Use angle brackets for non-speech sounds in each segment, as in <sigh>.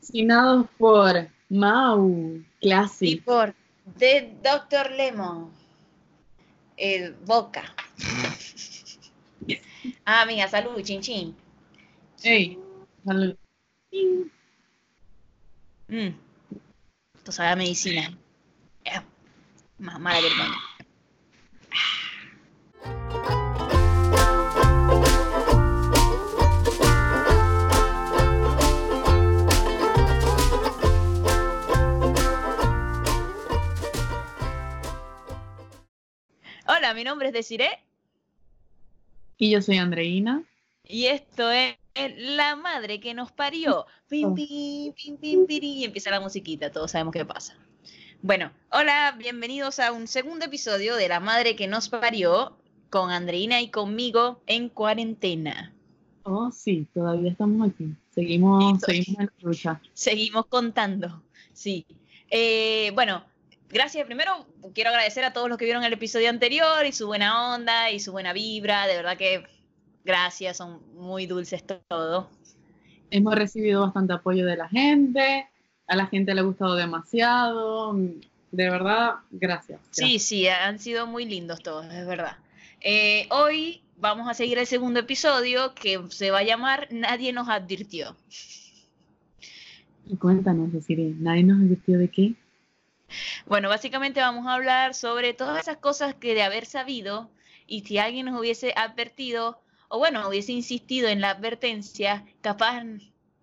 Patrocinados por Mau Y Classic. por The Dr. Lemon. El Boca. <laughs> Ah, amiga, salud, chin chin. Ey, salud. Mm. Esto sabe a medicina. Eh, Más mala que el baño. Hola, mi nombre es Desiree Y yo soy Andreina. y esto es La Madre que nos parió. Pim, pim, pim, pim, piri, y empieza la musiquita, todos sabemos qué pasa. Bueno, hola, bienvenidos a un segundo episodio de La Madre que nos parió con Andreina y conmigo en cuarentena. Oh, sí, todavía estamos aquí. Seguimos, seguimos en la lucha. <laughs> Seguimos contando, sí. Eh, bueno, gracias. Primero quiero agradecer a todos los que vieron el episodio anterior y su buena onda y su buena vibra. De verdad que gracias, son muy dulces todo. Hemos recibido bastante apoyo de la gente. A la gente le ha gustado demasiado. De verdad, gracias. Sí, sí, han sido muy lindos todos, es verdad. Eh, hoy vamos a seguir el segundo episodio que se va a llamar Nadie nos advirtió. Cuéntanos, Desiree, ¿nadie nos advirtió de qué? <laughs> Bueno, básicamente vamos a hablar sobre todas esas cosas que de haber sabido y si alguien nos hubiese advertido o bueno, hubiese insistido en la advertencia, capaz,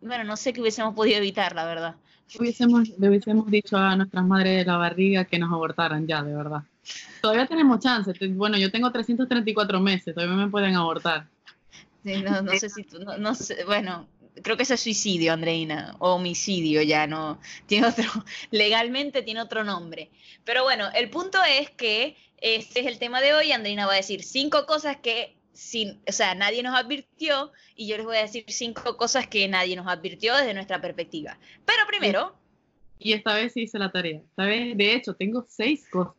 bueno, no sé qué hubiésemos podido evitar, la verdad. Hubiésemos, le hubiésemos dicho a nuestras madres de la barriga que nos abortaran ya, de verdad. Todavía tenemos chance. Bueno, yo tengo 334 meses, todavía me pueden abortar. Sí, no, no sé si tú, no, no sé, bueno, creo que ese es suicidio, Andreina, o homicidio, ya no, tiene otro, <laughs> legalmente tiene otro nombre. Pero bueno, el punto es que este es el tema de hoy, Andreina va a decir cinco cosas que, sin, o sea, nadie nos advirtió, y yo les voy a decir cinco cosas que nadie nos advirtió desde nuestra perspectiva. Pero primero, Y esta vez sí hice la tarea. Esta vez, de hecho, tengo seis cosas.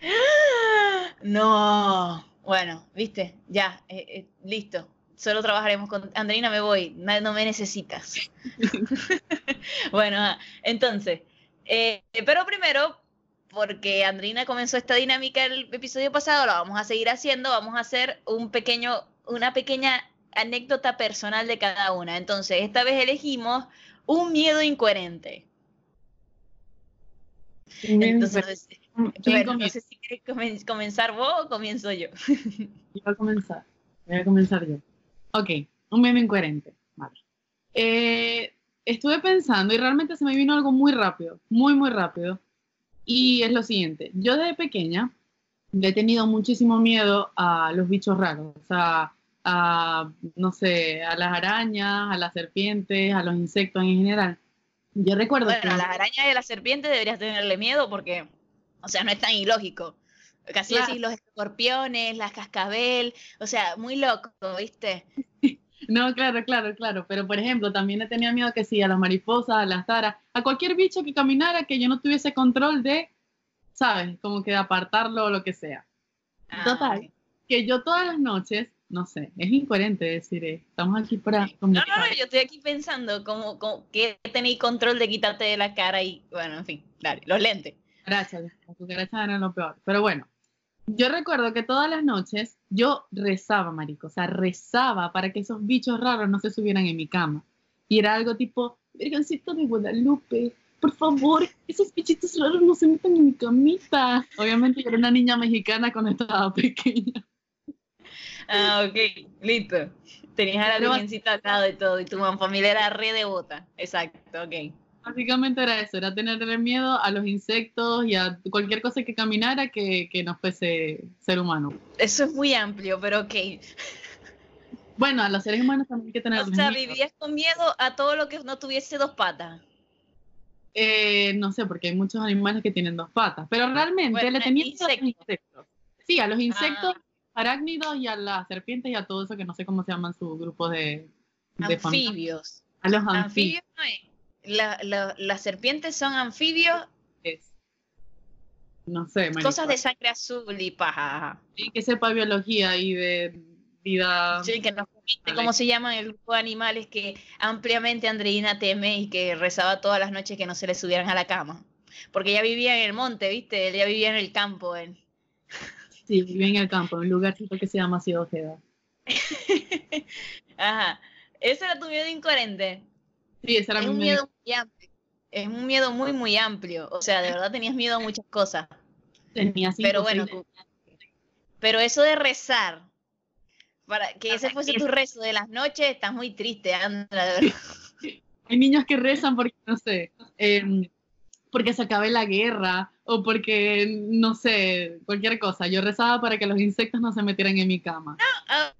<gasps> no, bueno, viste, ya, eh, eh, listo. Solo trabajaremos con Andreina, me voy, no me necesitas. <laughs> bueno, ah, entonces, eh, pero primero, porque Andreina comenzó esta dinámica el episodio pasado, la vamos a seguir haciendo, vamos a hacer un pequeño, una pequeña anécdota personal de cada una. Entonces, esta vez elegimos un miedo incoherente. Entonces, ¿quién <laughs> bueno, no sé si quieres comen- comenzar vos o comienzo yo. Yo voy a comenzar. Voy a comenzar yo. Ok, un meme incoherente. Vale. Eh, estuve pensando y realmente se me vino algo muy rápido, muy, muy rápido. Y es lo siguiente, yo desde pequeña le he tenido muchísimo miedo a los bichos raros, o sea, a, no sé, a las arañas, a las serpientes, a los insectos en general. Yo recuerdo Bueno, que... a las arañas y a las serpientes deberías tenerle miedo porque, o sea, no es tan ilógico. Casi Claro. decís los escorpiones, las cascabel, o sea, muy loco, ¿viste? No, claro, claro, claro. Pero por ejemplo, también le tenía miedo que sí, a las mariposas, a las taras, a cualquier bicho que caminara que yo no tuviese control de, ¿sabes? Como que de apartarlo o lo que sea. Total. ok. Que yo todas las noches, no sé, es incoherente decir, eh, estamos aquí para No, no, no, yo estoy aquí pensando como, como que tenéis control de quitarte de la cara y, bueno, en fin, dale, los lentes. Cucarachas, las cucarachas eran lo peor. Pero bueno, yo recuerdo que todas las noches yo rezaba, marico, o sea, rezaba para que esos bichos raros no se subieran en mi cama. Y era algo tipo, Virgencito de Guadalupe, por favor, esos bichitos raros no se metan en mi camita. Obviamente yo era una niña mexicana cuando estaba pequeña. Ah, ok, listo. Tenías a la virgencita al lado de todo y tu familia era re devota. Exacto, ok. Básicamente era eso, era tenerle miedo a los insectos y a cualquier cosa que caminara que, que no fuese ser humano. Eso es muy amplio, pero ok. Bueno, a los seres humanos también hay que tener O sea, vivías con miedo a todo lo que no tuviese dos patas. Eh, no sé, porque hay muchos animales que tienen dos patas, pero realmente Bueno, le tenía miedo a los insectos. insectos. Sí, a los insectos, Ah. arácnidos y a las serpientes y a todo eso que no sé cómo se llaman sus grupos de, de familia. Anfibios. A los anfibios. Anfibios no es. La- la- las serpientes son anfibios, No sé, marico. cosas de sangre azul y paja. Y que sepa biología y de, vida. Sí, que nos comente cómo se llaman el grupo de animales que ampliamente Andreina teme y que rezaba todas las noches que no se le subieran a la cama. Porque ella vivía en el monte, ¿viste? Ella vivía en el campo. En... <laughs> Sí, vivía en el campo, en un lugarcito que se llama Ciudad Ojeda. <laughs> Ajá. ¿Ese era tu miedo incoherente? Sí, ese era es mi un miedo. muy amplio. Es un miedo muy, muy amplio. O sea, de verdad tenías miedo a muchas cosas. Tenía cinco, Pero bueno, seis- pero eso de rezar, para que ese fuese tu rezo de las noches, estás muy triste, Andra, de verdad. hay niños que rezan porque, no sé, em, porque se acabe la guerra o porque, no sé, cualquier cosa. Yo rezaba para que los insectos no se metieran en mi cama.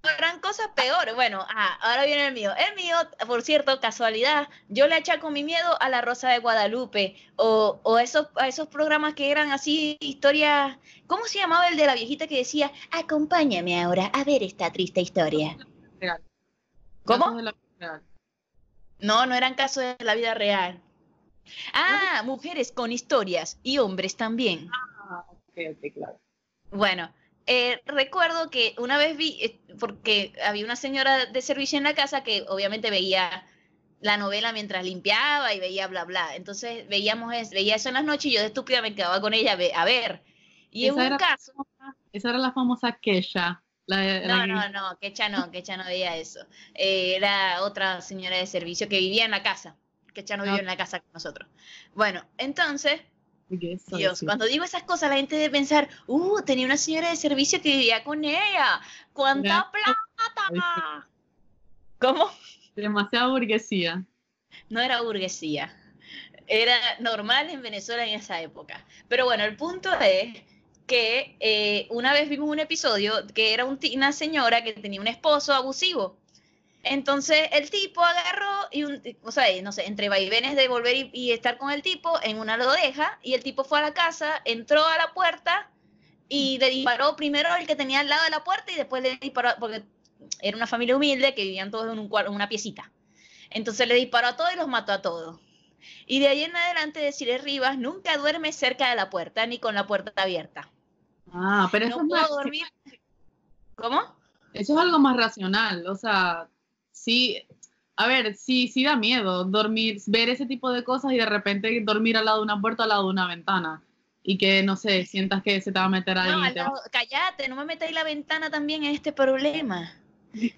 Habrán cosas peores. Bueno, ah, ahora viene el mío. El mío, por cierto, casualidad, yo le achaco mi miedo a la Rosa de Guadalupe o, o esos, a esos programas que eran así, historias. ¿Cómo se llamaba el de la viejita que decía, acompáñame ahora a ver esta triste historia? ¿Cómo? No, no eran casos de la vida real. Ah, mujeres con historias y hombres también. Ah, ok, ok, claro. Bueno, eh, recuerdo que una vez vi, eh, porque había una señora de servicio en la casa que obviamente veía la novela mientras limpiaba y veía bla bla. Entonces veíamos es- veía eso en las noches y yo de estúpida me quedaba con ella a ve- a ver. Y en Esa un era- caso, Esa era la famosa Kesha. La, la no, no, no, Quecha no, Quecha no veía eso. Eh, era otra señora de servicio que vivía en la casa. Quecha no Ah. vivía en la casa con nosotros. Bueno, entonces que Dios, cuando digo esas cosas, la gente debe pensar, uh, tenía una señora de servicio que vivía con ella. ¡Cuánta plata! ¿Cómo? Demasiada burguesía. No era burguesía. Era normal en Venezuela en esa época. Pero bueno, el punto es que eh, una vez vimos un episodio que era un una señora que tenía un esposo abusivo. Entonces el tipo agarró y, un, o sea, no sé, entre vaivenes de volver y, y estar con el tipo, en una lo deja y el tipo fue a la casa, entró a la puerta y le disparó primero el que tenía al lado de la puerta y después le disparó, porque era una familia humilde que vivían todos en, un en una piecita. Entonces le disparó a todos y los mató a todos. Y de ahí en adelante decirle Rivas nunca duerme cerca de la puerta ni con la puerta abierta. Ah, pero eso, No es más- dormir. ¿Cómo? eso es algo más racional. O sea, sí. A ver, sí, sí da miedo dormir, ver ese tipo de cosas y de repente dormir al lado de una puerta, al lado de una ventana. Y que, no sé, sientas que se te va a meter alguien. No, al te no me metáis la ventana también en este problema.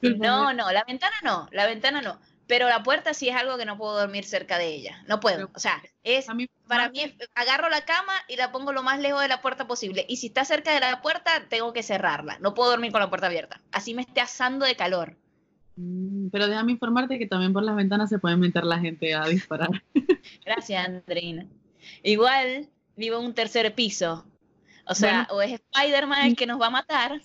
No, no, la ventana no, la ventana no. Pero la puerta sí es algo que no puedo dormir cerca de ella. No puedo. Pero- O sea, es mí, para mí es- agarro la cama y la pongo lo más lejos de la puerta posible. Y si está cerca de la puerta, tengo que cerrarla. No puedo dormir con la puerta abierta. Así me esté asando de calor. Mm, Pero déjame informarte que también por las ventanas se puede meter la gente a disparar. <laughs> Gracias, Andreina. Igual vivo en un tercer piso. O sea, o es Spider-Man el que nos va a matar.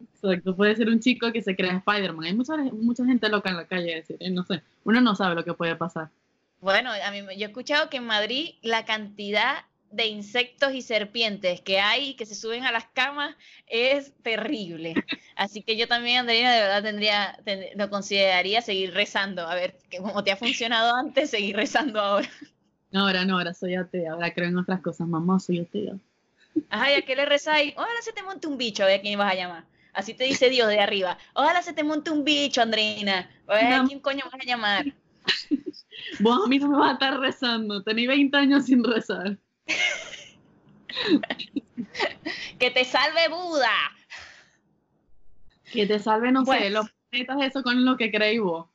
Exacto, puede ser un chico que se crea Spider-Man. Hay mucha, mucha gente loca en la calle, es decir, eh, no sé, uno no sabe lo que puede pasar. Bueno, a mí, yo he escuchado que en Madrid la cantidad de insectos y serpientes que hay y que se suben a las camas es terrible. Así que yo también, Andreina, de verdad tendría, ten- lo consideraría seguir rezando. A ver, que como te ha funcionado antes, seguir rezando ahora. No, ahora no, ahora soy atea, ahora creo en otras cosas, mamá, soy atea. Ajá, ¿y a qué le rezáis? Ojalá se te monte un bicho, a ver a quién vas a llamar. Así te dice Dios de arriba. Ojalá se te monte un bicho, Andreina. A ver a quién coño vas a llamar. <laughs> Vos a mí no me vas a estar rezando, tenéis 20 años sin rezar. <laughs> Que te salve Buda. Que te salve, no sé, los planetas, eso con lo que creéis vos.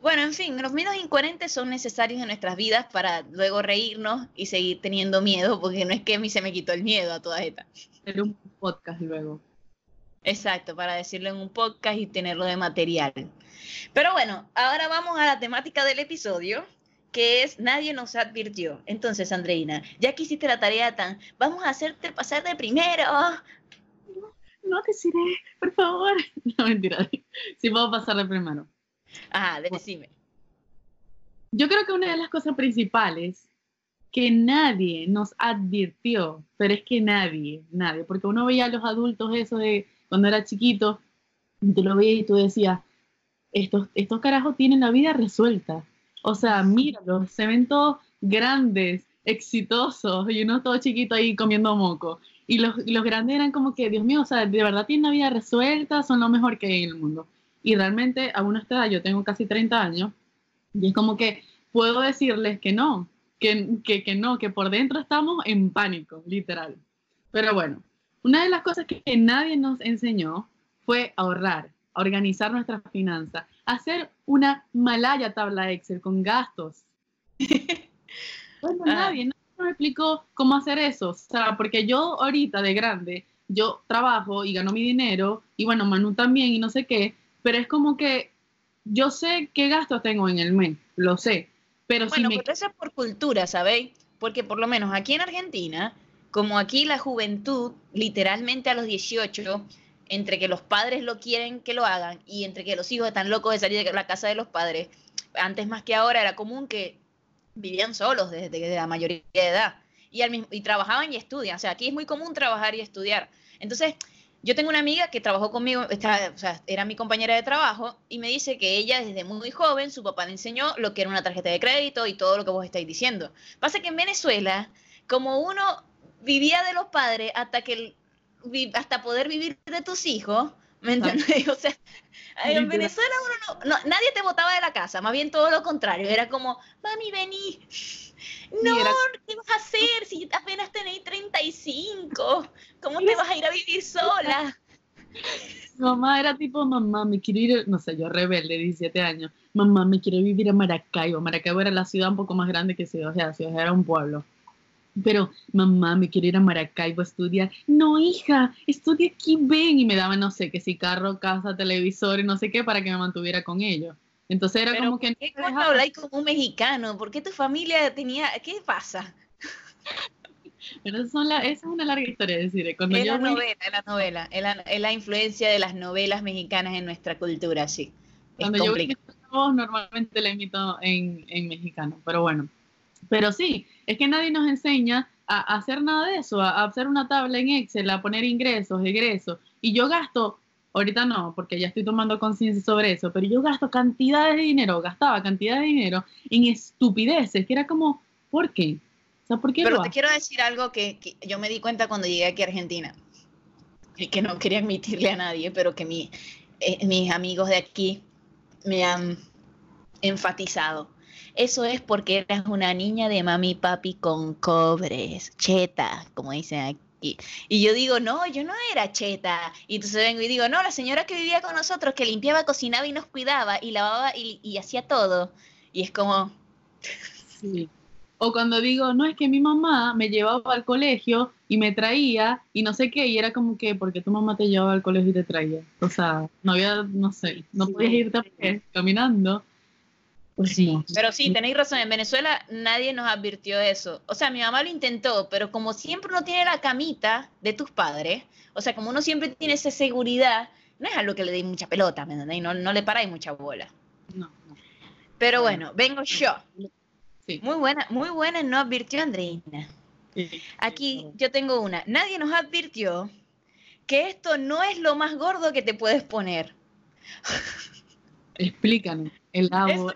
Bueno, en fin, los miedos incoherentes son necesarios en nuestras vidas para luego reírnos y seguir teniendo miedo, porque no es que a mí se me quitó el miedo a todas estas. Hacer un podcast luego. Exacto, para decirlo en un podcast y tenerlo de material. Pero bueno, ahora vamos a la temática del episodio, que es Nadie nos advirtió. Entonces, Andreina, ya que hiciste la tarea tan, vamos a hacerte pasar de primero. No te diré, por favor. <laughs> No, mentira. Sí puedo pasar de primero. Ajá, decime. Yo creo que una de las cosas principales que nadie nos advirtió, pero es que nadie, nadie, porque uno veía a los adultos eso de cuando era chiquito, y tú lo veías y tú decías, estos, estos carajos tienen la vida resuelta. O sea, míralos, se ven todos grandes, exitosos, y uno todo chiquito ahí comiendo moco. Y los, los grandes eran como que, Dios mío, o sea, de verdad tienen la vida resuelta, son lo mejor que hay en el mundo. Y realmente a una edad, yo tengo casi 30 años, y es como que puedo decirles que no, que, que, que no, que por dentro estamos en pánico, literal. Pero bueno, una de las cosas que nadie nos enseñó fue ahorrar, organizar nuestras finanzas, hacer una malaya tabla Excel con gastos. <laughs> bueno, ah. nadie, me explicó cómo hacer eso. O sea, porque yo ahorita de grande, yo trabajo y gano mi dinero, y bueno, Manu también, y no sé qué, pero es como que yo sé qué gastos tengo en el mes, lo sé. Pero bueno, si me... eso es por cultura, ¿sabéis? Porque por lo menos aquí en Argentina, como aquí la juventud, literalmente a los 18, entre que los padres lo quieren que lo hagan y entre que los hijos están locos de salir de la casa de los padres, antes más que ahora era común que vivían solos desde, la mayoría de edad y, al mismo, y trabajaban y estudian. O sea, aquí es muy común trabajar y estudiar. Entonces, yo tengo una amiga que trabajó conmigo, o sea, era mi compañera de trabajo, y me dice que ella desde muy joven, su papá le enseñó lo que era una tarjeta de crédito y todo lo que vos estáis diciendo. Pasa que en Venezuela, como uno vivía de los padres hasta que hasta poder vivir de tus hijos, ¿me entiendes? <laughs> O sea, en Venezuela uno no, nadie te botaba de la casa, más bien todo lo contrario, era como, mami, vení. No, ¿qué vas a hacer si apenas tenéis 35? ¿Cómo te vas a ir a vivir sola? <laughs> Mamá era tipo, mamá, me quiero ir, no sé, yo rebelde, 17 años, mamá, me quiero vivir a Maracaibo. Maracaibo era la ciudad un poco más grande que Ciudad Ciudad Ciudad era un pueblo pero mamá, me quiero ir a Maracaibo a estudiar. No, hija, estudia aquí, ven. Y me daba, no sé, que si carro, casa, televisor y no sé qué para que me mantuviera con ellos. Entonces era como que... ¿Qué no habláis como un mexicano? ¿Por qué tu familia tenía... ¿Qué pasa? <laughs> Pero son la, esa es una larga historia, decir. Cuando es la novela, es la novela, es la, es la, influencia de las novelas mexicanas en nuestra cultura, sí. Cuando yo voz, normalmente la imito en, en mexicano, pero bueno. Pero sí, es que nadie nos enseña a, hacer nada de eso, a, hacer una tabla en Excel, a poner ingresos, egresos. Y yo gasto, ahorita no, porque ya estoy tomando conciencia sobre eso, pero yo gasto cantidades de dinero, gastaba cantidades de dinero en estupideces, que era como, ¿por qué? O sea, ¿por qué pero te quiero decir algo que, yo me di cuenta cuando llegué aquí a Argentina, y que no quería admitirle a nadie, pero que mi, eh, mis amigos de aquí me han enfatizado eso es porque eras una niña de mami y papi con cobres, cheta, como dicen aquí. Y yo digo, no, yo no era cheta. Y entonces vengo y digo, no, la señora que vivía con nosotros, que limpiaba, cocinaba y nos cuidaba y lavaba y, hacía todo. Y es como... Sí. O cuando digo, no, es que mi mamá me llevaba al colegio y me traía y no sé qué, y era como que, porque tu mamá te llevaba al colegio y te traía. O sea, no había, no sé, no podías irte caminando. Pues sí. Pero sí, tenéis razón, en Venezuela nadie nos advirtió eso. O sea, mi mamá lo intentó, pero como siempre uno tiene la camita de tus padres, o sea, como uno siempre tiene esa seguridad, no es algo que le dé mucha pelota, ¿me entendéis? No, no le paráis mucha bola. No, Pero bueno, vengo yo. Sí. Muy buena, muy buena, no advirtió Andreina. Aquí yo tengo una. Nadie nos advirtió que esto no es lo más gordo que te puedes poner. <laughs> Explícanos. El agua.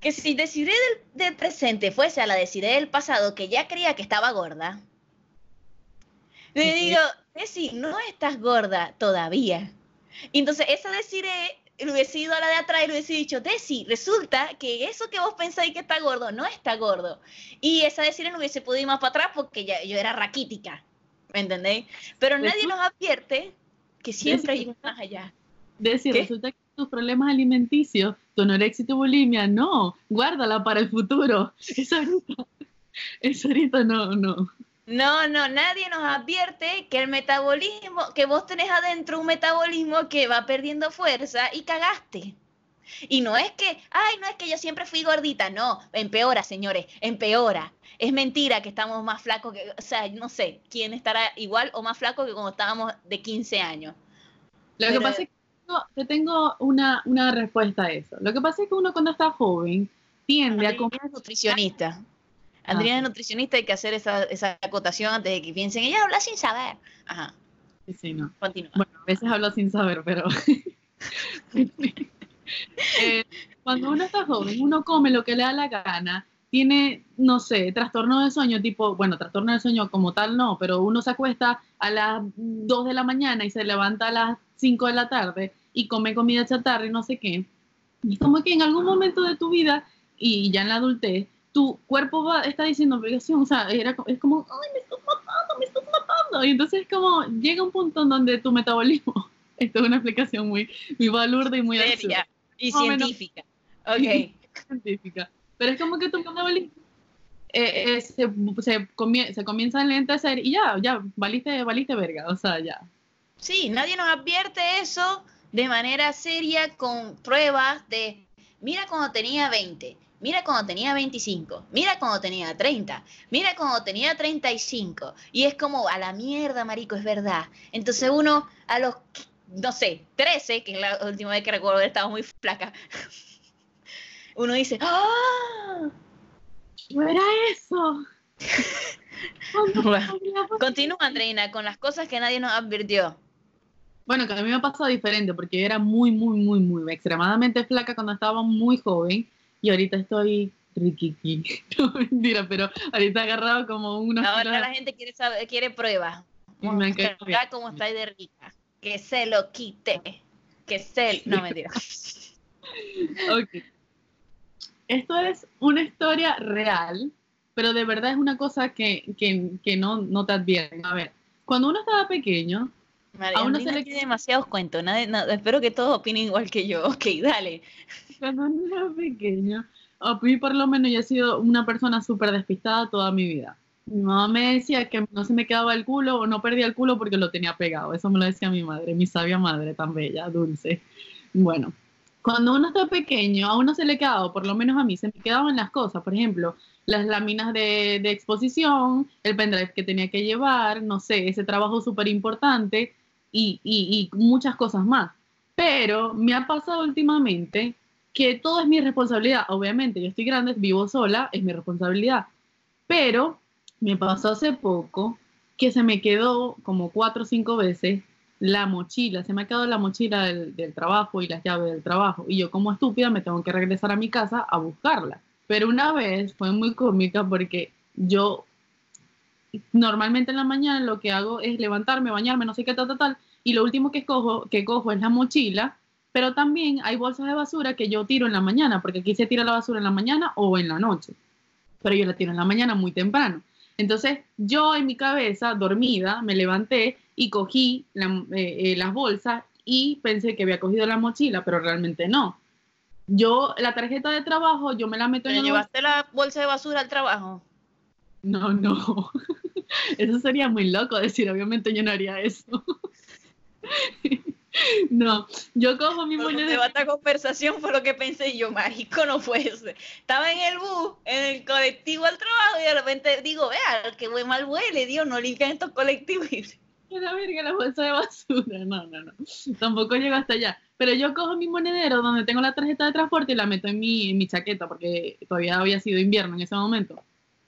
que si Desiree del, presente fuese a la Desiree del pasado, que ya creía que estaba gorda, le digo, Desi, no estás gorda todavía. Y entonces esa Desiree le hubiese ido a la de atrás y le hubiese dicho, Desi, resulta que eso que vos pensáis que está gordo, no está gordo. Y esa Desiree no hubiese podido ir más para atrás porque ya, yo era raquítica, ¿me entendéis? Pero nadie nos advierte que siempre hay más allá. Desi, resulta que tus problemas alimenticios, tu anorexia y tu bulimia, no, guárdala para el futuro. Eso ahorita, eso ahorita no, no. No, no, nadie nos advierte que el metabolismo, que vos tenés adentro un metabolismo que va perdiendo fuerza y cagaste. Y no es que, ay, no es que yo siempre fui gordita, no, empeora, señores, empeora. Es mentira que estamos más flacos que, o sea, no sé, quién estará igual o más flaco que cuando estábamos de 15 años. Lo que pasa es que te tengo una, una, respuesta a eso. Lo que pasa es que uno cuando está joven tiende a comer... nutricionista. Andrea es nutricionista, hay que hacer esa, esa acotación antes de que piensen, ella habla sin saber. Ajá. Sí, sí, no. Continúa. Bueno, a veces hablo sin saber, pero... <laughs> eh, cuando uno está joven, uno come lo que le da la gana tiene, no sé, trastorno de sueño, tipo, bueno, trastorno de sueño como tal no, pero uno se acuesta a las 2 de la mañana y se levanta a las 5 de la tarde y come comida chatarra y no sé qué. Y es como que en algún momento de tu vida y ya en la adultez, tu cuerpo va, está diciendo obligación, o sea, era, es como, ay, me estás matando, me estás matando. Y entonces es como, llega un punto en donde tu metabolismo, <laughs> esto es una explicación muy, muy balurda y muy Seria y científica. <laughs> Ok. científica. Pero es como que tu metabolismo eh, eh, se, se, se, comienza a lentecer y ya, ya, valiste, valiste verga, o sea, ya. Sí, nadie nos advierte eso de manera seria con pruebas de, mira cuando tenía 20, mira cuando tenía 25, mira cuando tenía 30, mira cuando tenía 35. Y es como, a la mierda, marico, es verdad. Entonces uno a los, no sé, 13, que es la última vez que recuerdo estaba muy flaca, <laughs> uno dice, ¡ah! ¿No era eso? <laughs> Continúa, Andreina, con las cosas que nadie nos advirtió. Bueno, que a mí me ha pasado diferente porque yo era muy, muy, muy, muy extremadamente flaca cuando estaba muy joven y ahorita estoy riquiqui. <laughs> No, mentira, pero ahorita agarrado como una... Ahora la gente quiere saber, quiere pruebas. Mira cómo está de rica. Que se lo quite. Que se... No, mentira. <laughs> ok esto es una historia real, pero de verdad es una cosa que, no, no te advierten. A ver, cuando uno estaba pequeño, a uno se le tiene demasiados cuentos. espero que todos opinen igual que yo. <laughs> Ok, dale. Cuando uno era pequeño, a mí por lo menos yo he sido una persona súper despistada toda mi vida. Mi mamá me decía que no se me quedaba el culo o no perdía el culo porque lo tenía pegado. Eso me lo decía mi madre, mi sabia madre tan bella, dulce. Bueno, cuando uno está pequeño, a uno se le queda, o por lo menos a mí, se me quedaban las cosas, por ejemplo, las láminas de, exposición, el pendrive que tenía que llevar, no sé, ese trabajo súper importante y, muchas cosas más. Pero me ha pasado últimamente que todo es mi responsabilidad. Obviamente, yo estoy grande, vivo sola, es mi responsabilidad. Pero me pasó hace poco que se me quedó como cuatro o cinco veces la mochila, se me ha quedado la mochila del, trabajo y las llaves del trabajo. Y yo como estúpida me tengo que regresar a mi casa a buscarla. Pero una vez fue muy cómica porque yo normalmente en la mañana lo que hago es levantarme, bañarme, no sé qué tal, tal, tal. Y lo último que cojo, que cojo es la mochila. Pero también hay bolsas de basura que yo tiro en la mañana, porque aquí se tira la basura en la mañana o en la noche. Pero yo la tiro en la mañana muy temprano. Entonces yo en mi cabeza, dormida, me levanté y cogí eh, eh, las bolsas y pensé que había cogido la mochila, pero realmente no. Yo, la tarjeta de trabajo, yo me la meto en el llevaste la bolsa de basura al trabajo? No, no. <laughs> Eso sería muy loco decir, obviamente yo no haría eso. <laughs> No, yo cojo mi moneda. esta conversación fue lo que pensé yo, marico, no fuese. Estaba en el bus, en el colectivo al trabajo y de repente digo, vea, que mal huele, Dios, no limpian estos colectivos. <laughs> La verga, la bolsa de basura. No, no, no. Tampoco llego hasta allá. Pero yo cojo mi monedero donde tengo la tarjeta de transporte y la meto en mi, en mi chaqueta porque todavía había sido invierno en ese momento.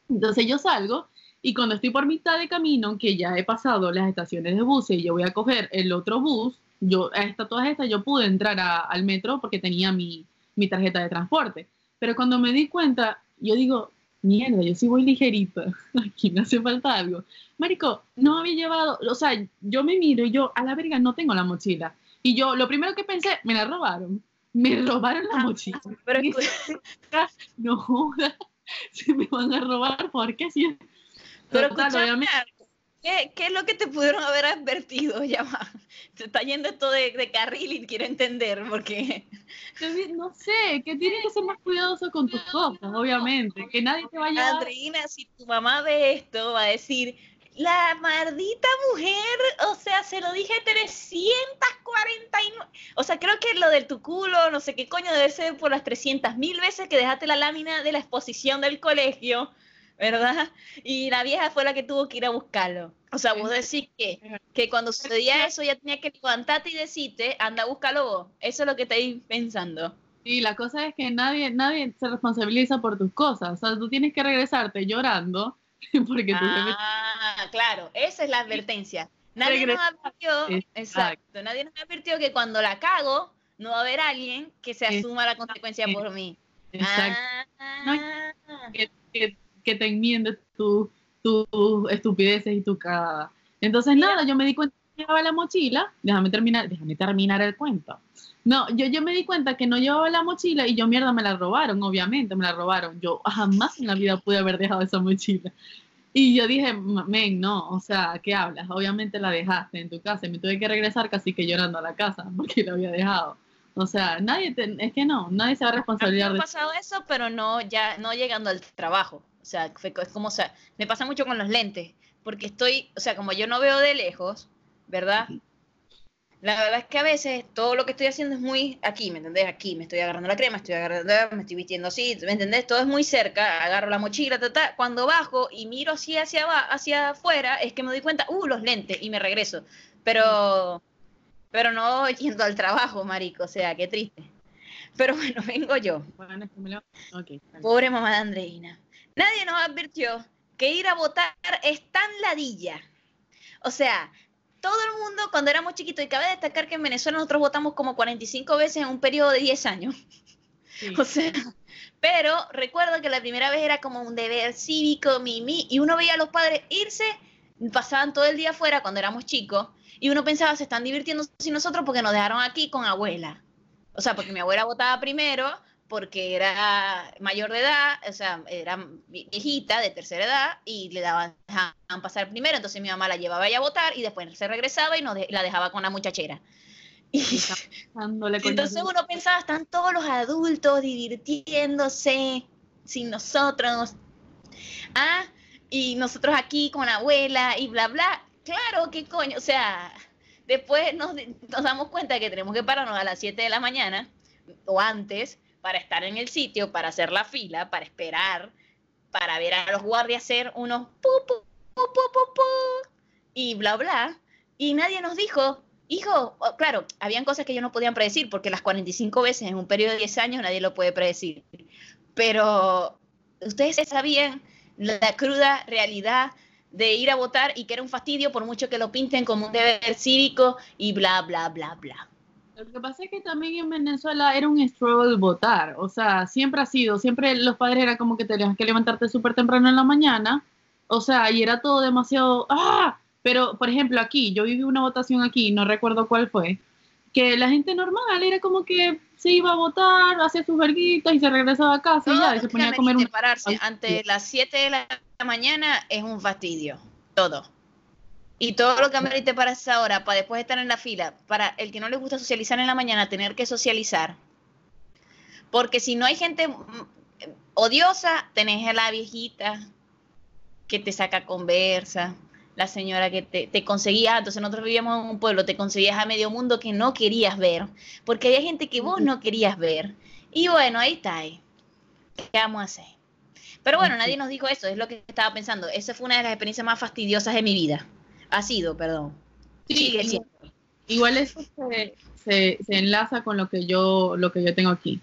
Entonces yo salgo y cuando estoy por mitad de camino, que ya he pasado las estaciones de bus y yo voy a coger el otro bus, yo, esta, todas estas, yo pude entrar al metro porque tenía mi, mi, tarjeta de transporte. Pero cuando me di cuenta, yo digo, mierda, yo sí voy ligerita, <laughs> aquí me hace falta algo. Marico, no había llevado, o sea, yo me miro y yo, a la verga, no tengo la mochila. Y yo, lo primero que pensé, me la robaron. Me <laughs> robaron la ah, mochila. Pero <laughs> no se me van a robar porque si pero ¿Qué, ¿Qué, es lo que te pudieron haber advertido? <laughs> Ya va. Se está yendo esto de, de, carril y quiero entender porque... <laughs> No sé, que tienes que ser más cuidadoso con tus cosas, obviamente. Que nadie te vaya a... Andreina, si tu mamá ve esto, va a decir, la maldita mujer, o sea, se lo dije 349. O sea, creo que lo de tu culo, no sé qué coño, debe ser por las 300 mil veces que dejaste la lámina de la exposición del colegio ¿verdad? Y la vieja fue la que tuvo que ir a buscarlo. O sea, vos decís que, que cuando sucedía eso ya tenía que levantarte y decirte, anda, búscalo vos. Eso es lo que estáis pensando. Sí, la cosa es que nadie, nadie se responsabiliza por tus cosas. O sea, tú tienes que regresarte llorando <laughs> porque Ah, claro, esa es la advertencia. Nadie nos advirtió, exacto, nadie nos advirtió que cuando la cago, no va a haber alguien que se asuma la consecuencia por mí. Exacto. Ah, que, que, te enmiende tus tu estupideces y tu cagada. Entonces, nada, yo me di cuenta que llevaba la mochila, déjame terminar, déjame terminar el cuento. No, yo, yo me di cuenta que no llevaba la mochila y yo mierda me la robaron, obviamente me la robaron. Yo jamás en la vida pude haber dejado esa mochila. Y yo dije, men, no, o sea, ¿qué hablas? Obviamente la dejaste en tu casa y me tuve que regresar casi que llorando a la casa <laughs> porque la había dejado. O sea, nadie, es que no, nadie se va a responsabilizar. Me ha pasado eso, pero no ya no llegando al trabajo. O sea, es como, o sea, me pasa mucho con los lentes, porque estoy, o sea, como yo no veo de lejos, ¿verdad? La verdad es que a veces todo lo que estoy haciendo es muy aquí, ¿me entendés? Aquí me estoy agarrando la crema, estoy agarrando, me estoy vistiendo así, ¿me entendés? Todo es muy cerca, agarro la mochila, ta, cuando bajo y miro así hacia, hacia afuera, es que me doy cuenta, uh, los lentes, y me regreso. Pero, pero no yendo al trabajo, marico, o sea, qué triste. Pero bueno, <laughs> vengo yo. Pobre mamá de Andreina. Nadie nos advirtió que ir a votar es tan ladilla. O sea, todo el mundo cuando éramos chiquitos, y cabe destacar que en Venezuela nosotros votamos como 45 veces en un periodo de 10 años. <laughs> O sea, pero recuerdo que la primera vez era como un deber cívico, mimi, y uno veía a los padres irse, pasaban todo el día afuera cuando éramos chicos, y uno pensaba, se están divirtiendo sin nosotros porque nos dejaron aquí con abuela. O sea, porque mi abuela votaba primero, porque era mayor de edad, o sea, era viejita de tercera edad y le daban dejaban pasar primero, entonces mi mamá la llevaba a votar y después se regresaba y nos la dejaba con la muchachera. <laughs> Y, entonces uno pensaba, están todos los adultos divirtiéndose sin nosotros. Ah, y nosotros aquí con la abuela y bla, bla. Claro, qué coño, o sea, después nos, nos damos cuenta que tenemos que pararnos a las 7 de la mañana o antes para estar en el sitio, para hacer la fila, para esperar, para ver a los guardias hacer unos pu, pu, pu, pu, y bla, bla. Y nadie nos dijo, hijo, claro, habían cosas que ellos no podían predecir, porque las 45 veces en un periodo de 10 años nadie lo puede predecir. Pero ustedes sabían la cruda realidad de ir a votar y que era un fastidio por mucho que lo pinten como un deber cívico y bla, bla, bla, bla. Lo que pasa es que también en Venezuela era un struggle votar, o sea, siempre ha sido, siempre los padres eran como que tenías que levantarte súper temprano en la mañana, o sea, y era todo demasiado, ¡ah! Pero, por ejemplo, aquí, yo viví una votación aquí, no recuerdo cuál fue, que la gente normal era como que se iba a votar, hacía sus verguitas y se regresaba a casa y ya, y se ponía a comer un... Pararse ante las 7 de la mañana es un fastidio, todo. Y todo lo que amerite para esa hora, para después estar en la fila, para el que no le gusta socializar en la mañana, tener que socializar. Porque si no hay gente mm, odiosa, tenés a la viejita que te saca conversa, la señora que te, conseguía, entonces nosotros vivíamos en un pueblo, te conseguías a medio mundo que no querías ver, porque había gente que vos no querías ver. Y bueno, ahí está. Ahí. ¿Qué vamos a hacer? Pero bueno, nadie nos dijo eso, es lo que estaba pensando. Esa fue una de las experiencias más fastidiosas de mi vida. Ha sido, perdón. Sí, Igual eso se, enlaza con lo que yo, lo que yo tengo aquí.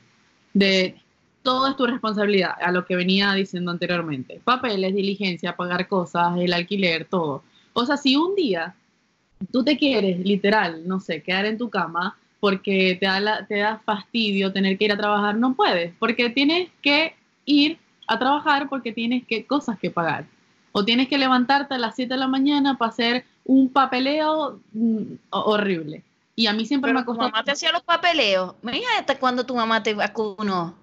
De todo es tu responsabilidad, a lo que venía diciendo anteriormente. Papeles, diligencia, pagar cosas, el alquiler, todo. O sea, si un día tú te quieres, literal, no sé, quedar en tu cama porque te da, te da fastidio tener que ir a trabajar, no puedes, porque tienes que ir a trabajar porque tienes que, cosas que pagar o tienes que levantarte a las 7 de la mañana para hacer un papeleo mm, horrible. Y a mí siempre me costado... Tu mamá te hacía los papeleos. Mira hasta cuando tu mamá te vacunó.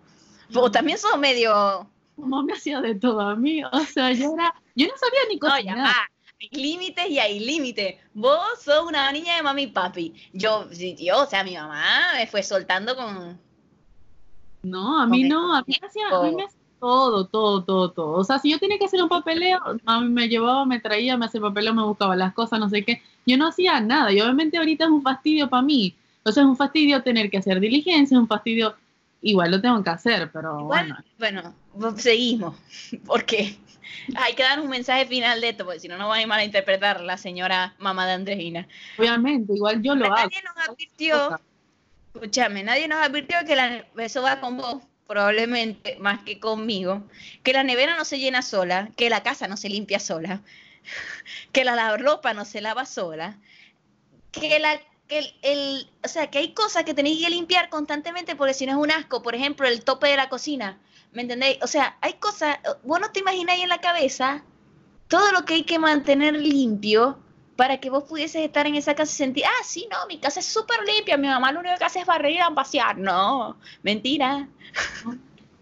Vos también sos medio... mamá me hacía de todo a mí. O sea, yo era... Yo no sabía ni cocinar. No, hay límites y hay límites. Vos sos una niña de mami y papi. Yo, yo, o sea, mi mamá me fue soltando con... No, a mí no. A mí, hacía, a mí me hacía todo, todo, todo, todo. O sea, si yo tenía que hacer un papeleo, mami me llevaba, me traía, me hacía papeleo, me buscaba las cosas, no sé qué. Yo no hacía nada. Y obviamente ahorita es un fastidio para mí. Entonces es un fastidio tener que hacer diligencia, es un fastidio. Igual lo tengo que hacer, pero bueno. Bueno, seguimos. <laughs> Porque hay que dar un mensaje final de esto, porque si no, no va a malinterpretar la señora mamá de Andreina. Obviamente, igual yo lo hago. Nadie nos advirtió, escúchame, nadie nos advirtió que la, eso va con vos probablemente más que conmigo, que la nevera no se llena sola, que la casa no se limpia sola, <laughs> que la ropa no se lava sola, que la que el, o sea, que hay cosas que tenéis que limpiar constantemente porque si no es un asco, por ejemplo, el tope de la cocina. ¿me entendéis? O sea, hay cosas, vos no te imagináis en la cabeza todo lo que hay que mantener limpio para que vos pudieses estar en esa casa y sentir, ah, sí, no, mi casa es súper limpia, mi mamá lo único que hace es barrer y pasear. No, mentira.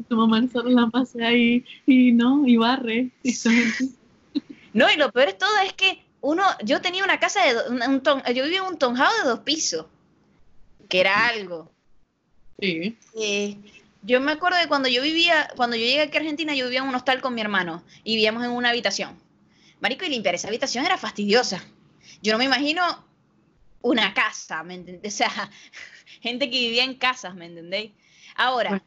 Tu mamá solo la pasea y, y no, y barre. <laughs> no, y lo peor de todo es que uno, yo tenía una casa de, un, yo vivía en un tonjado de dos pisos, que era algo. Sí. Eh, yo me acuerdo de cuando yo vivía, cuando yo llegué aquí a Argentina, yo vivía en un hostal con mi hermano y vivíamos en una habitación. Marico, y limpiar esa habitación era fastidiosa. Yo no me imagino una casa, ¿me entendés? <laughs> O sea, gente que vivía en casas, ¿me entendéis? Ahora,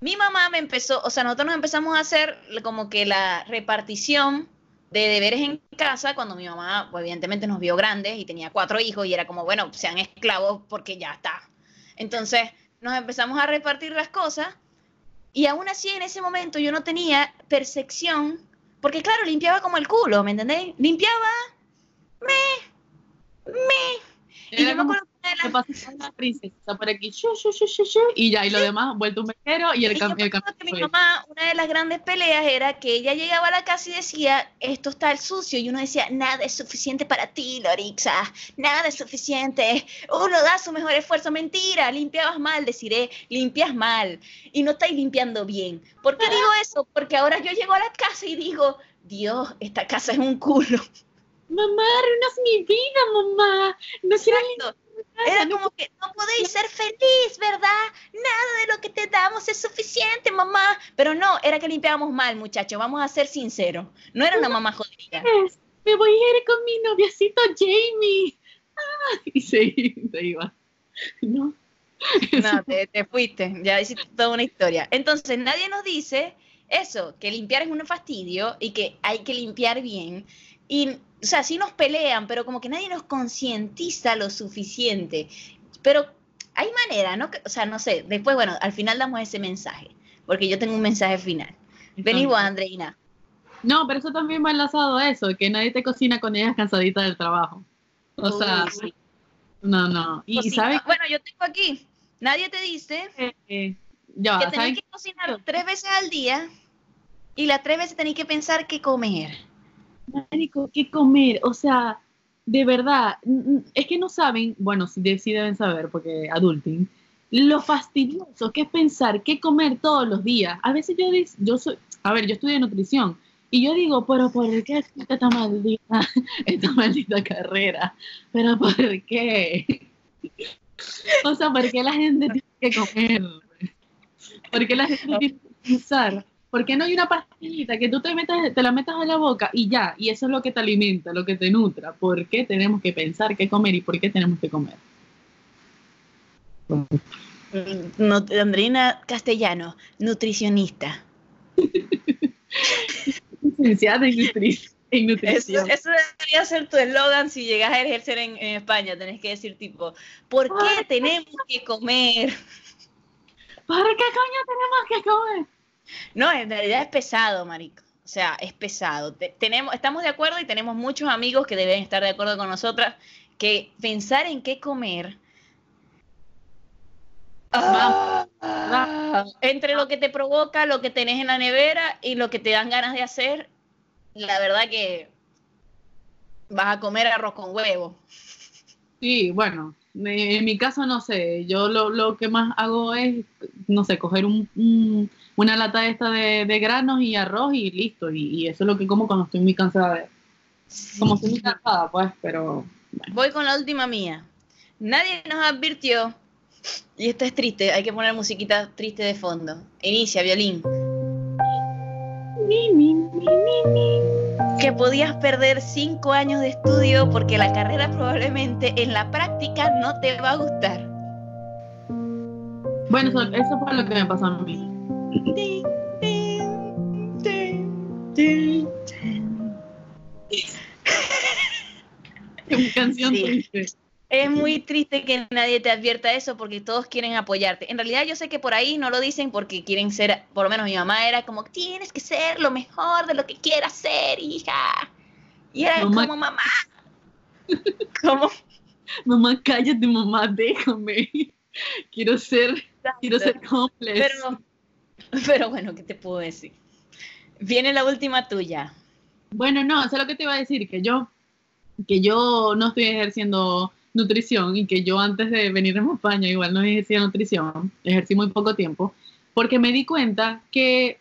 mi mamá me empezó, o sea, nosotros nos empezamos a hacer como que la repartición de deberes en casa cuando mi mamá, pues, evidentemente nos vio grandes y tenía cuatro hijos y era como, bueno, sean esclavos porque ya está. Entonces, nos empezamos a repartir las cosas y aún así en ese momento yo no tenía percepción, porque claro, limpiaba como el culo, ¿me entendéis? Limpiaba, me, me. Y yo me acuerdo la princesa por aquí, y ya, y lo demás, vuelto un mejero y el cambio. Mi mamá, una de las grandes peleas era que ella llegaba a la casa y decía, esto está el sucio, y uno decía, nada es suficiente para ti, Lorixa, nada es suficiente, uno da su mejor esfuerzo, mentira, limpiabas mal, deciré, limpias mal, y no estáis limpiando bien. ¿Por qué digo eso? Porque ahora yo llego a la casa y digo, Dios, esta casa es un culo. Mamá, arruinas mi vida, mamá. No quiero era como que no podéis ser feliz, ¿verdad? Nada de lo que te damos es suficiente, mamá. Pero no, era que limpiábamos mal, muchachos. Vamos a ser sinceros. No era una mamá jodida. Me voy a ir con mi noviacito Jamie. Ah, y se, iba. No. No, te, te, fuiste. Ya hiciste toda una historia. Entonces, nadie nos dice eso, que limpiar es un fastidio y que hay que limpiar bien. Y, o sea, sí nos pelean, pero como que nadie nos concientiza lo suficiente. Pero hay manera, ¿no? O sea, no sé, después, bueno, al final damos ese mensaje, porque yo tengo un mensaje final. Vení vos, Andreina. No, pero eso también va enlazado a eso, que nadie te cocina con ellas cansaditas del trabajo. O sea, no, no. Y sabes, bueno, yo tengo aquí, nadie te dice eh, eh, que tenés que cocinar tres veces al día y las tres veces tenés que pensar qué comer. Marico, ¿qué comer? O sea, de verdad, es que no saben, bueno, sí, deben saber, porque adulting, lo fastidioso que es pensar qué comer todos los días. A veces yo, yo soy, a ver, yo estudio nutrición y yo digo, pero ¿por qué esta maldita, <laughs> esta maldita carrera? ¿Pero por qué? <laughs> O sea, ¿por qué la gente tiene que comer? ¿Por qué la gente tiene que pensar? ¿Por qué no hay una pastillita que tú te, metas, te la metas a la boca y ya? Y eso es lo que te alimenta, lo que te nutra. ¿Por qué tenemos que pensar qué comer y por qué tenemos que comer? No, Andrina Castellano, nutricionista. Licenciada en, nutrición. Eso, debería ser tu eslogan si llegas a ejercer en, España. Tenés que decir tipo, ¿por qué tenemos que comer? ¿Para qué coño tenemos que comer? No, en realidad es pesado, marico. O sea, es pesado. tenemos, estamos de acuerdo y tenemos muchos amigos que deben estar de acuerdo con nosotras que pensar en qué comer. Ah, entre lo que te provoca, lo que tenés en la nevera y lo que te dan ganas de hacer, la verdad que vas a comer arroz con huevo. Sí, bueno, en mi caso no sé, yo lo, que más hago es, no sé, coger un una lata esta de, granos y arroz y listo. Y, eso es lo que como cuando estoy muy cansada. De, como estoy muy cansada, pues, pero... Voy con la última mía. Nadie nos advirtió, y esto es triste, hay que poner musiquita triste de fondo. Inicia, violín. Que podías perder cinco años de estudio porque la carrera probablemente en la práctica no te va a gustar. Bueno, eso, eso fue lo que me pasó a mí. <laughs> canción Es muy triste que nadie te advierta eso porque todos quieren apoyarte. En realidad yo sé que por ahí no lo dicen porque quieren ser, por lo menos mi mamá era como, tienes que ser lo mejor de lo que quieras ser, hija. Y era como, mamá. <laughs> ¿Cómo? Mamá, cállate, mamá, déjame. Quiero ser, quiero ser complejo. Pero Pero bueno, ¿qué te puedo decir? Viene la última tuya. Bueno, no, eso es lo que te iba a decir, que yo, que yo no estoy ejerciendo nutrición y que yo antes de venir a España igual no ejercía nutrición, ejercí muy poco tiempo, porque me di cuenta que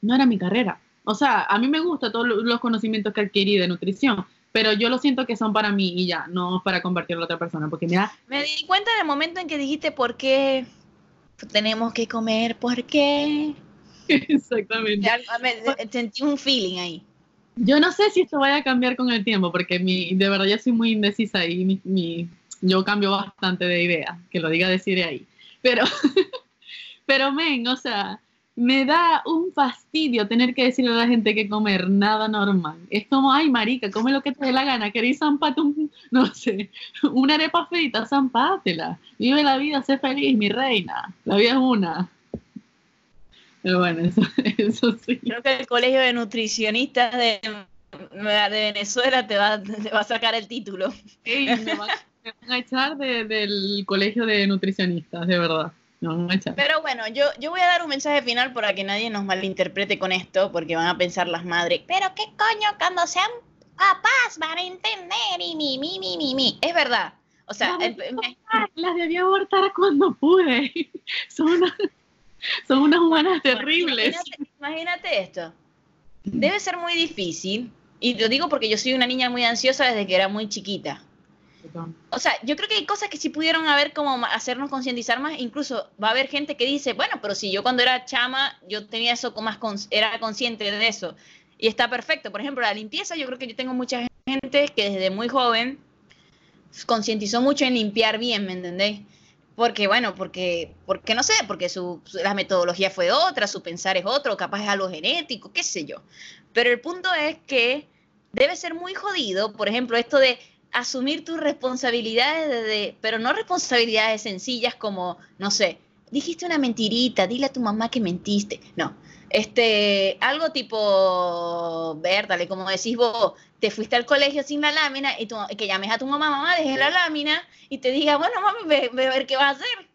no era mi carrera. O sea, a mí me gustan todos los conocimientos que adquirí de nutrición, pero yo lo siento que son para mí y ya, no para compartirlo a otra persona, porque mira... Me di cuenta en el momento en que dijiste por qué tenemos que comer, por qué... <laughs> Exactamente. sentí un feeling ahí. Yo no sé si esto vaya a cambiar con el tiempo, porque mi, de verdad yo soy muy indecisa y mi, mi, yo cambio bastante de idea, que lo diga decir ahí. Pero, <laughs> pero men, o sea, me da un fastidio tener que decirle a la gente que comer nada normal. Es como, ay, marica, come lo que te dé la gana. ¿Queréis zampate un, <laughs> no sé, una arepa frita? Zampátela. Vive la vida, sé feliz, mi reina. La vida es una. Pero bueno, <laughs> eso, sí. Creo que el colegio de nutricionistas de, de Venezuela te va, te va, a sacar el título. me, van, a echar del colegio de nutricionistas, de verdad. Pero bueno, yo, yo voy a dar un mensaje final para que nadie nos malinterprete con esto, porque van a pensar las madres, pero qué coño, cuando sean papás van a entender y mi, mi, mi, mi, mi. Es verdad. O sea, las debí abortar cuando pude. <laughs> Son <laughs> son unas humanas terribles. Imagínate, esto. Debe ser muy difícil, y lo digo porque yo soy una niña muy ansiosa desde que era muy chiquita. O sea, yo creo que hay cosas que sí pudieron haber como hacernos concientizar más. Incluso va a haber gente que dice, bueno, pero si yo cuando era chama, yo tenía eso como más, era consciente de eso. Y está perfecto. Por ejemplo, la limpieza, yo creo que yo tengo mucha gente que desde muy joven concientizó mucho en limpiar bien, ¿me entendéis? Porque, bueno, porque, porque no sé, porque su, la metodología fue otra, su pensar es otro, capaz es algo genético, qué sé yo. Pero el punto es que debe ser muy jodido, por ejemplo, esto de asumir tus responsabilidades, de, pero no responsabilidades sencillas como, no sé, dijiste una mentirita, dile a tu mamá que mentiste. No, este, algo tipo, dale, como decís vos, te fuiste al colegio sin la lámina y que llames a tu mamá, mamá, deje la lámina y te diga, bueno, mami, ve, ve, a ver qué vas a hacer,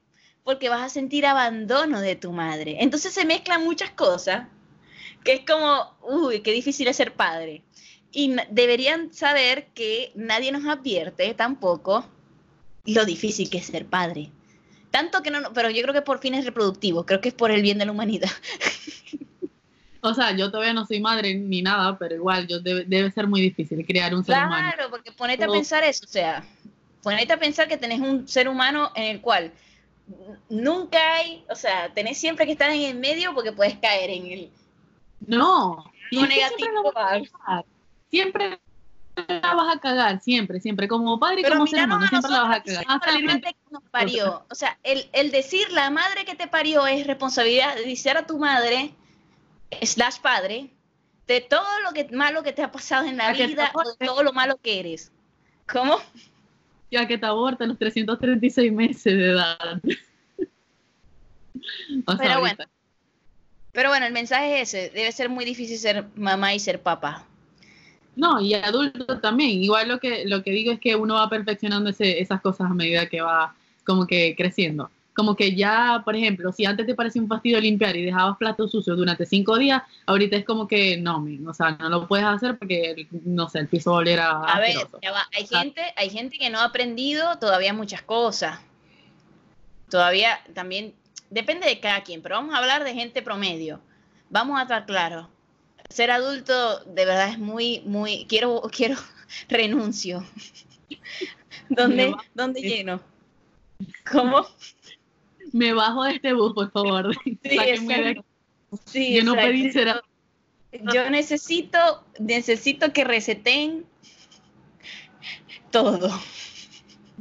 porque vas a sentir abandono de tu madre. Entonces se mezclan muchas cosas, que es como, uy, qué difícil es ser padre. Y deberían saber que nadie nos advierte tampoco lo difícil que es ser padre. Tanto que no, pero yo creo que por fines reproductivos, creo que es por el bien de la humanidad. <laughs> O sea, yo todavía no soy madre ni nada, pero igual yo debe, ser muy difícil crear un ser humano. Claro, porque ponete a pensar eso, o sea, ponete a pensar que tenés un ser humano en el cual nunca hay, o sea, tenés siempre que estar en el medio porque puedes caer en el... No, negativo siempre la vas a cagar, siempre, siempre, como padre y como ser humano, siempre la vas a cagar. La madre que nos parió. O sea, el, el, decir la madre que te parió es responsabilidad de decir a tu madre, slash padre, de todo lo que malo que te ha pasado en la vida o de todo lo malo que eres. ¿Cómo? Ya que te aborta a los 336 meses de edad. <laughs> pero bueno. Pero bueno, el mensaje es ese, debe ser muy difícil ser mamá y ser papá. No, y adulto también. Igual lo que, lo que digo es que uno va perfeccionando esas cosas a medida que va como que creciendo. Como que ya, por ejemplo, si antes te parecía un fastidio limpiar y dejabas platos sucios durante cinco días, ahorita es como que no, o sea, no lo puedes hacer porque, no sé, el piso va a oler a... A ver, Hay, gente, hay gente que no ha aprendido todavía muchas cosas. Todavía también, depende de cada quien, pero vamos a hablar de gente promedio. Vamos a estar claros ser adulto de verdad es muy, muy, quiero, quiero, <laughs> renuncio. <laughs> ¿Dónde, ¿dónde lleno? ¿Cómo? Me bajo de este bus, por favor. Sí, <laughs> Yo no pedí ser Yo necesito, necesito que reseten todo.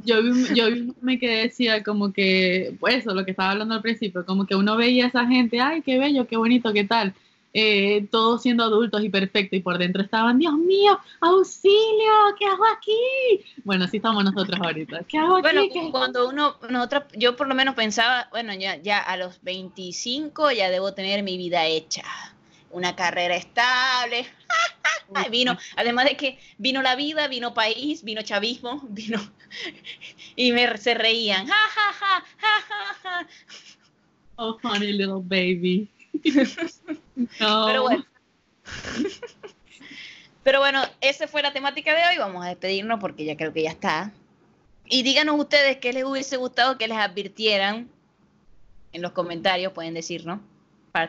Yo yo me que decía como que, pues eso, lo que estaba hablando al principio, como que uno veía a esa gente, ay, qué bello, qué bonito, qué tal eh, todos siendo adultos y perfectos, y por dentro estaban, Dios mío, auxilio, ¿qué hago aquí? Bueno, así estamos nosotros ahorita. ¿Qué hago aquí? Bueno, cuando uno, nosotros, yo por lo menos pensaba, bueno, ya, ya a los 25 ya debo tener mi vida hecha, una carrera estable. <laughs> vino, además de que vino la vida, vino país, vino chavismo, <laughs> vino y me se reían. <laughs> Ja, ja, ja, Oh, funny little baby. <laughs> Pero bueno. Pero bueno, esa fue la temática de hoy. Vamos a despedirnos porque ya creo que ya está. Y díganos ustedes qué les hubiese gustado que les advirtieran en los comentarios, pueden decir, ¿no?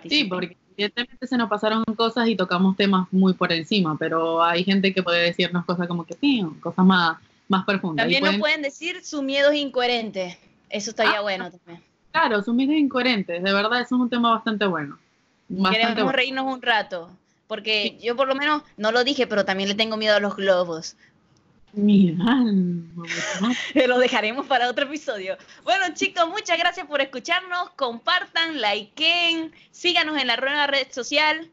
Sí, porque evidentemente se nos pasaron cosas y tocamos temas muy por encima, pero hay gente que puede decirnos cosas como que sí, cosas más, más profundas. También nos pueden decir su miedo es incoherente. Eso estaría ah, bueno también. Claro, sus miedos incoherentes. De verdad, eso es un tema bastante bueno. Queremos reírnos un rato. Porque yo por lo menos no lo dije, pero también le tengo miedo a los globos. Mira, <laughs> lo dejaremos para otro episodio. Bueno, chicos, muchas gracias por escucharnos. Compartan, likeen, síganos en la nueva red social.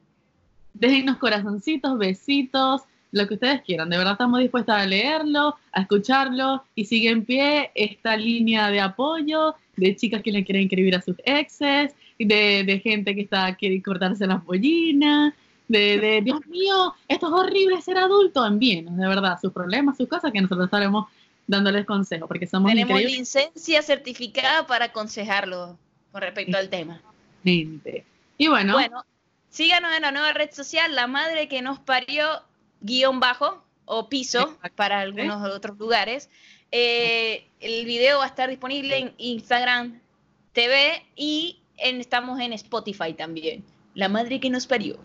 Déjennos corazoncitos, besitos, lo que ustedes quieran. De verdad estamos dispuestos a leerlo, a escucharlo y sigue en pie esta línea de apoyo de chicas que le quieren escribir a sus exes, de, de gente que está quiere cortarse las pollinas de, Dios mío, esto es horrible ser adulto, envíenos de verdad sus problemas, sus cosas, que nosotros estaremos dándoles consejos, porque somos Tenemos licencia certificada para aconsejarlo con respecto al tema. Y bueno. Bueno, síganos en la nueva red social, La Madre que nos parió, guion bajo o piso para algunos otros lugares. Eh, el video va a estar disponible en Instagram TV y estamos en Spotify también. La Madre que nos parió.